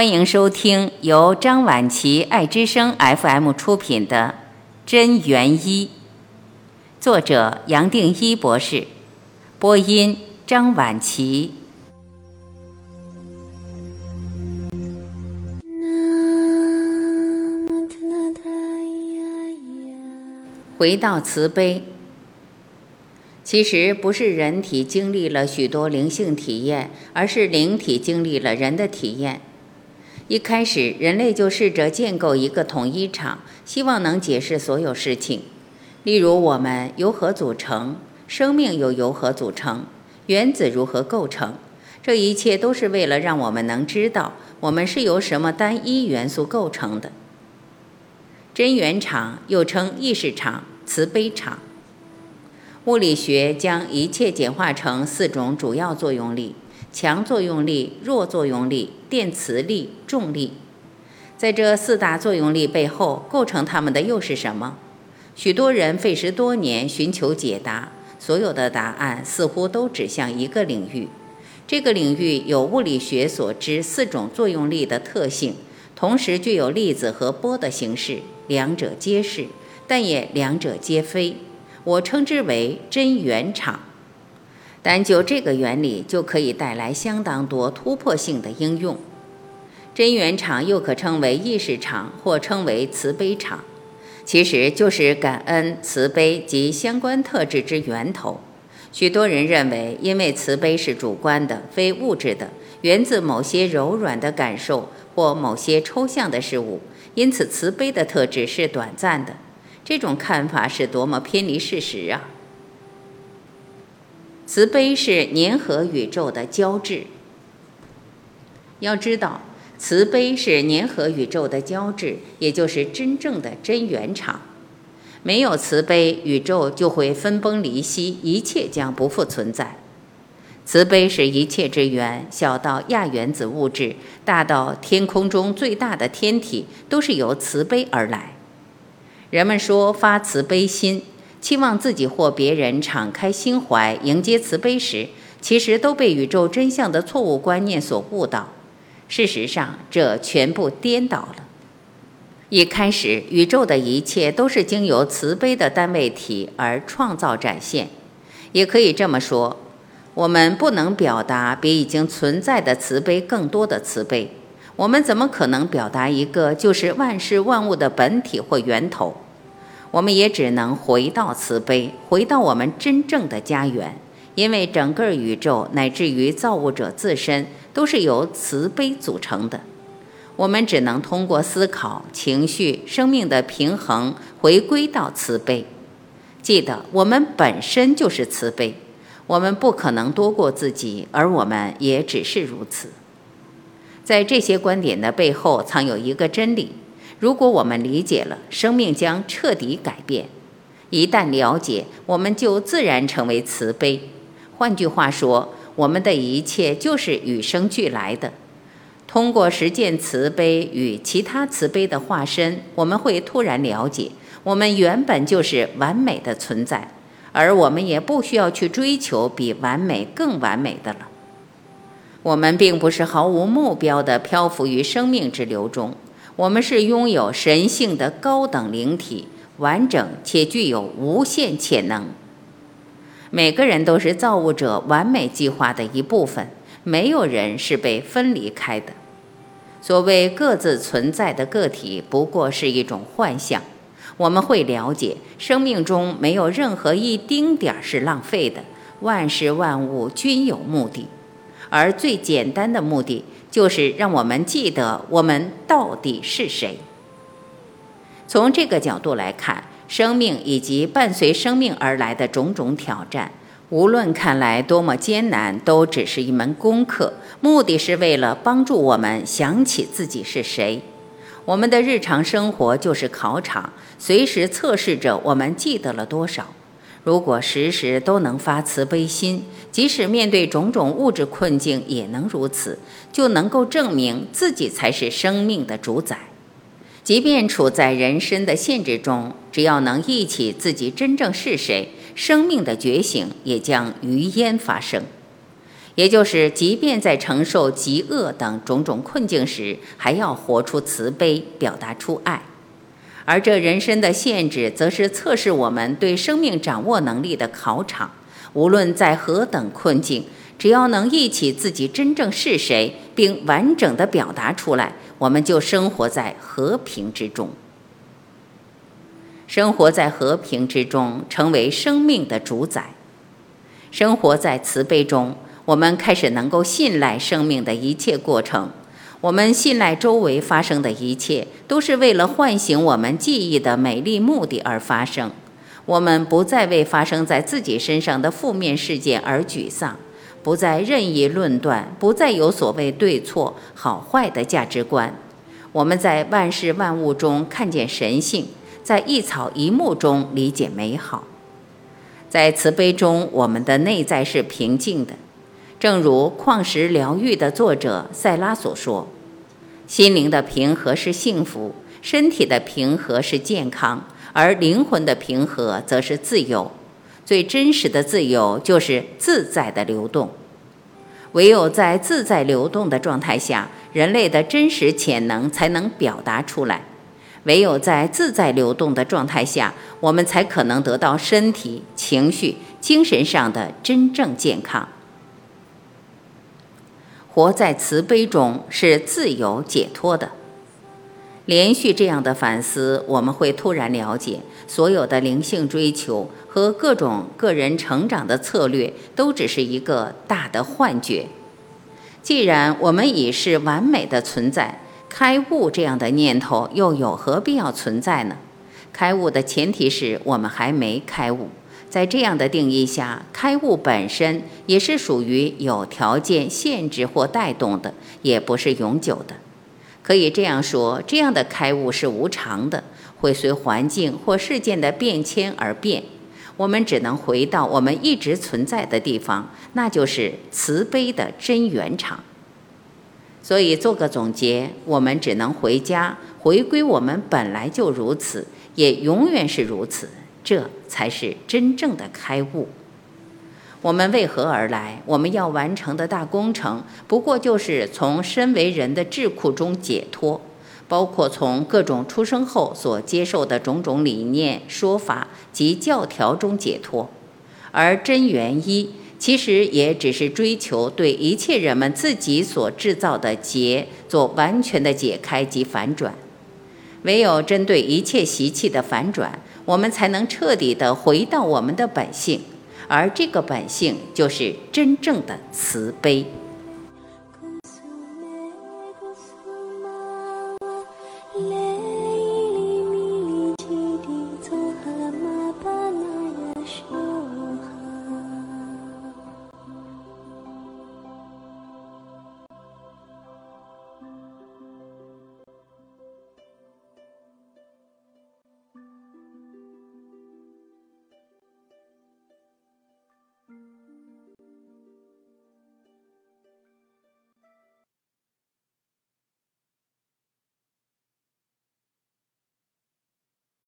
欢迎收听由张晚琪爱之声 FM 出品的《真元一》，作者杨定一博士，播音张晚琪。回到慈悲，其实不是人体经历了许多灵性体验，而是灵体经历了人的体验。一开始，人类就试着建构一个统一场，希望能解释所有事情，例如我们由何组成，生命又由何组成，原子如何构成。这一切都是为了让我们能知道我们是由什么单一元素构成的。真元场又称意识场、慈悲场。物理学将一切简化成四种主要作用力：强作用力、弱作用力、电磁力、重力。在这四大作用力背后，构成它们的又是什么？许多人费时多年寻求解答，所有的答案似乎都指向一个领域。这个领域有物理学所知四种作用力的特性，同时具有粒子和波的形式。两者皆是，但也两者皆非。我称之为真元场。单就这个原理，就可以带来相当多突破性的应用。真元场又可称为意识场，或称为慈悲场，其实就是感恩、慈悲及相关特质之源头。许多人认为，因为慈悲是主观的、非物质的，源自某些柔软的感受或某些抽象的事物。因此，慈悲的特质是短暂的。这种看法是多么偏离事实啊！慈悲是粘合宇宙的胶质。要知道，慈悲是粘合宇宙的胶质，也就是真正的真原场。没有慈悲，宇宙就会分崩离析，一切将不复存在。慈悲是一切之源，小到亚原子物质，大到天空中最大的天体，都是由慈悲而来。人们说发慈悲心，期望自己或别人敞开心怀迎接慈悲时，其实都被宇宙真相的错误观念所误导。事实上，这全部颠倒了。一开始，宇宙的一切都是经由慈悲的单位体而创造展现，也可以这么说。我们不能表达比已经存在的慈悲更多的慈悲，我们怎么可能表达一个就是万事万物的本体或源头？我们也只能回到慈悲，回到我们真正的家园，因为整个宇宙乃至于造物者自身都是由慈悲组成的。我们只能通过思考、情绪、生命的平衡，回归到慈悲。记得，我们本身就是慈悲。我们不可能多过自己，而我们也只是如此。在这些观点的背后，藏有一个真理：如果我们理解了，生命将彻底改变。一旦了解，我们就自然成为慈悲。换句话说，我们的一切就是与生俱来的。通过实践慈悲与其他慈悲的化身，我们会突然了解，我们原本就是完美的存在。而我们也不需要去追求比完美更完美的了。我们并不是毫无目标地漂浮于生命之流中，我们是拥有神性的高等灵体，完整且具有无限潜能。每个人都是造物者完美计划的一部分，没有人是被分离开的。所谓各自存在的个体，不过是一种幻象。我们会了解，生命中没有任何一丁点儿是浪费的，万事万物均有目的，而最简单的目的就是让我们记得我们到底是谁。从这个角度来看，生命以及伴随生命而来的种种挑战，无论看来多么艰难，都只是一门功课，目的是为了帮助我们想起自己是谁。我们的日常生活就是考场，随时测试着我们记得了多少。如果时时都能发慈悲心，即使面对种种物质困境也能如此，就能够证明自己才是生命的主宰。即便处在人身的限制中，只要能忆起自己真正是谁，生命的觉醒也将于焉发生。也就是，即便在承受极恶等种种困境时，还要活出慈悲，表达出爱。而这人生的限制，则是测试我们对生命掌握能力的考场。无论在何等困境，只要能忆起自己真正是谁，并完整的表达出来，我们就生活在和平之中。生活在和平之中，成为生命的主宰。生活在慈悲中，我们开始能够信赖生命的一切过程。我们信赖周围发生的一切，都是为了唤醒我们记忆的美丽目的而发生。我们不再为发生在自己身上的负面事件而沮丧，不再任意论断，不再有所谓对错、好坏的价值观。我们在万事万物中看见神性，在一草一木中理解美好。在慈悲中，我们的内在是平静的。正如《矿石疗愈》的作者塞拉所说：“心灵的平和是幸福，身体的平和是健康，而灵魂的平和则是自由。最真实的自由就是自在的流动。唯有在自在流动的状态下，人类的真实潜能才能表达出来。唯有在自在流动的状态下，我们才可能得到身体、情绪、精神上的真正健康。”活在慈悲中是自由解脱的。连续这样的反思，我们会突然了解，所有的灵性追求和各种个人成长的策略，都只是一个大的幻觉。既然我们已是完美的存在，开悟这样的念头又有何必要存在呢？开悟的前提是我们还没开悟。在这样的定义下，开悟本身也是属于有条件限制或带动的，也不是永久的。可以这样说，这样的开悟是无常的，会随环境或事件的变迁而变。我们只能回到我们一直存在的地方，那就是慈悲的真原场。所以做个总结，我们只能回家，回归我们本来就如此，也永远是如此。这才是真正的开悟。我们为何而来？我们要完成的大工程，不过就是从身为人的智库中解脱，包括从各种出生后所接受的种种理念、说法及教条中解脱。而真元一，其实也只是追求对一切人们自己所制造的结做完全的解开及反转。唯有针对一切习气的反转。我们才能彻底的回到我们的本性，而这个本性就是真正的慈悲。